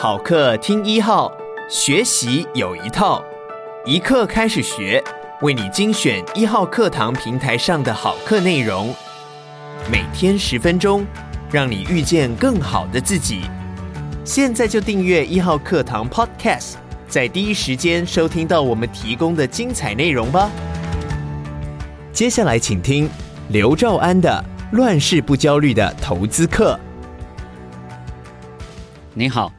好课听一号，学习有一套，一课开始学，为你精选一号课堂平台上的好课内容，每天十分钟，让你遇见更好的自己。现在就订阅一号课堂 Podcast，在第一时间收听到我们提供的精彩内容吧。接下来请听刘兆安的《乱世不焦虑的投资课》。你好，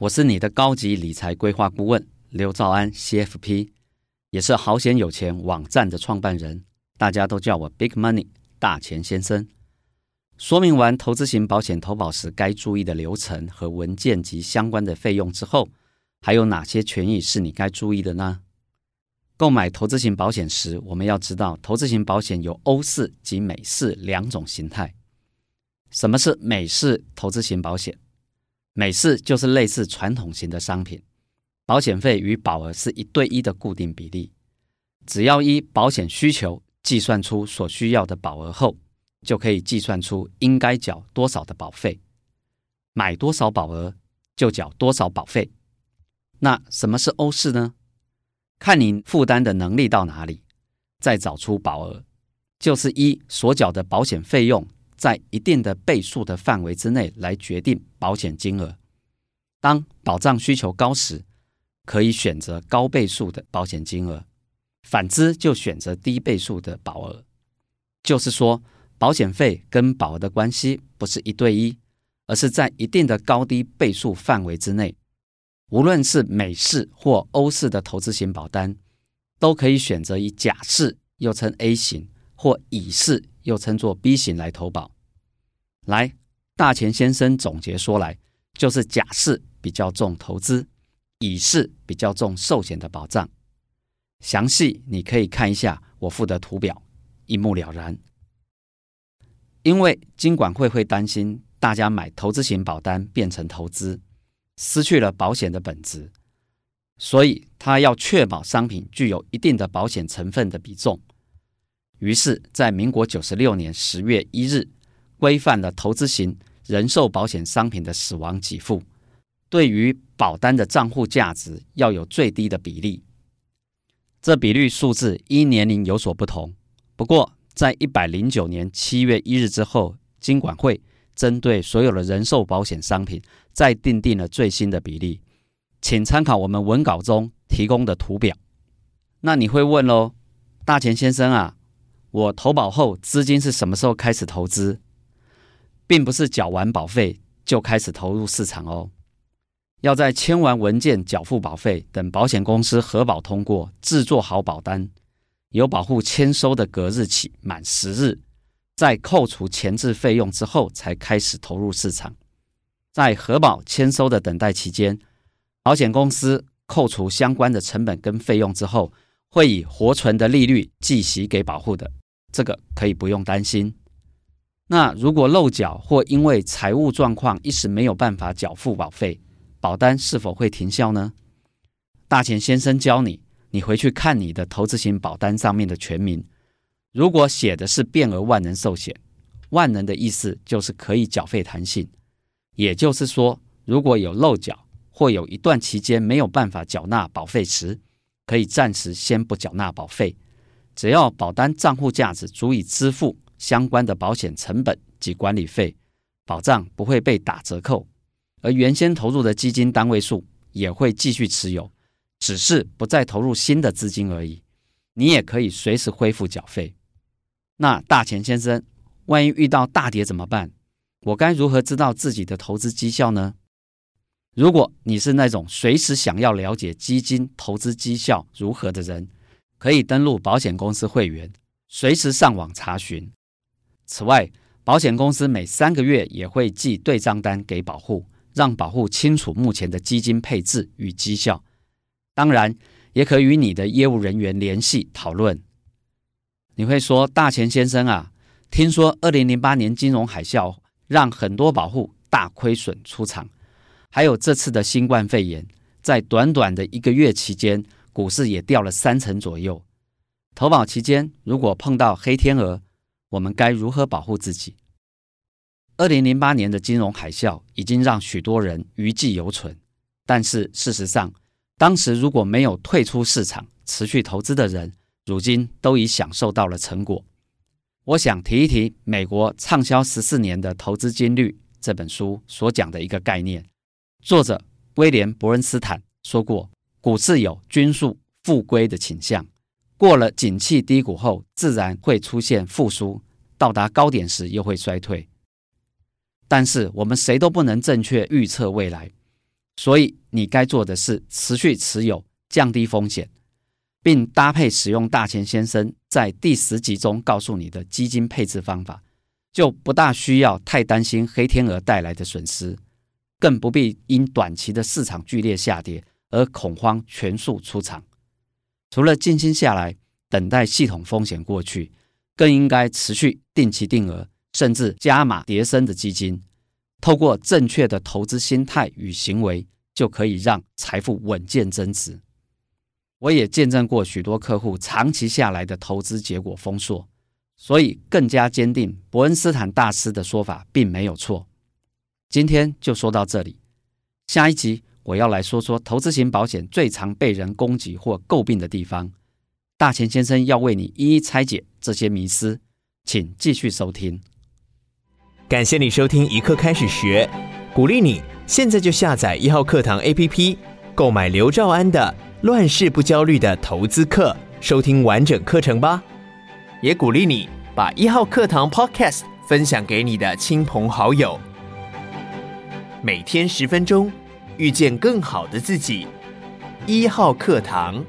我是你的高级理财规划顾问刘兆安，CFP，也是好险有钱网站的创办人，大家都叫我 Big Money 大钱先生。说明完投资型保险投保时该注意的流程和文件及相关的费用之后，还有哪些权益是你该注意的呢？购买投资型保险时，我们要知道投资型保险有欧式及美式两种形态。什么是美式投资型保险？美式就是类似传统型的商品，保险费与保额是一对一的固定比例，只要依保险需求计算出所需要的保额后，就可以计算出应该缴多少的保费，买多少保额就缴多少保费。那什么是欧式呢？看您负担的能力到哪里，再找出保额，就是依所缴的保险费用。在一定的倍数的范围之内来决定保险金额。当保障需求高时，可以选择高倍数的保险金额；反之，就选择低倍数的保额。就是说，保险费跟保额的关系不是一对一，而是在一定的高低倍数范围之内。无论是美式或欧式的投资型保单，都可以选择以甲式，又称 A 型，或乙式。又称作 B 型来投保。来，大钱先生总结说来，就是甲式比较重投资，乙式比较重寿险的保障。详细你可以看一下我附的图表，一目了然。因为金管会会担心大家买投资型保单变成投资，失去了保险的本质，所以他要确保商品具有一定的保险成分的比重。于是，在民国九十六年十月一日，规范了投资型人寿保险商品的死亡给付，对于保单的账户价值要有最低的比例。这比率数字依年龄有所不同。不过，在一百零九年七月一日之后，金管会针对所有的人寿保险商品再订定了最新的比例，请参考我们文稿中提供的图表。那你会问喽，大钱先生啊？我投保后资金是什么时候开始投资，并不是缴完保费就开始投入市场哦。要在签完文件、缴付保费，等保险公司核保通过、制作好保单，由保户签收的隔日起满十日，在扣除前置费用之后，才开始投入市场。在核保签收的等待期间，保险公司扣除相关的成本跟费用之后，会以活存的利率计息给保户的。这个可以不用担心。那如果漏缴或因为财务状况一时没有办法缴付保费，保单是否会停效呢？大钱先生教你，你回去看你的投资型保单上面的全名。如果写的是变额万能寿险，万能的意思就是可以缴费弹性，也就是说，如果有漏缴或有一段期间没有办法缴纳保费时，可以暂时先不缴纳保费。只要保单账户价值足以支付相关的保险成本及管理费，保障不会被打折扣，而原先投入的基金单位数也会继续持有，只是不再投入新的资金而已。你也可以随时恢复缴费。那大钱先生，万一遇到大跌怎么办？我该如何知道自己的投资绩效呢？如果你是那种随时想要了解基金投资绩效如何的人，可以登录保险公司会员，随时上网查询。此外，保险公司每三个月也会寄对账单给保户，让保户清楚目前的基金配置与绩效。当然，也可与你的业务人员联系讨论。你会说，大钱先生啊，听说二零零八年金融海啸让很多保户大亏损出场，还有这次的新冠肺炎，在短短的一个月期间。股市也掉了三成左右。投保期间，如果碰到黑天鹅，我们该如何保护自己？二零零八年的金融海啸已经让许多人余悸犹存，但是事实上，当时如果没有退出市场持续投资的人，如今都已享受到了成果。我想提一提美国畅销十四年的《投资金律》这本书所讲的一个概念。作者威廉·伯恩斯坦说过，股市有均速复归的倾向，过了景气低谷后，自然会出现复苏，到达高点时又会衰退。但是我们谁都不能正确预测未来。所以，你该做的是持续持有，降低风险，并搭配使用大钱先生在第十集中告诉你的基金配置方法，就不大需要太担心黑天鹅带来的损失，更不必因短期的市场剧烈下跌而恐慌全数出场。除了静心下来等待系统风险过去，更应该持续定期定额，甚至加码叠升的基金。透过正确的投资心态与行为，就可以让财富稳健增值。我也见证过许多客户长期下来的投资结果丰硕，所以更加坚定伯恩斯坦大师的说法并没有错。今天就说到这里，下一集我要来说说投资型保险最常被人攻击或诟病的地方。大钱先生要为你一一拆解这些迷思，请继续收听。感谢你收听一课开始学，鼓励你现在就下载一号课堂 APP，购买刘兆安的《乱世不焦虑的投资课》，收听完整课程吧。也鼓励你把一号课堂 Podcast 分享给你的亲朋好友。每天十分钟，遇见更好的自己。一号课堂。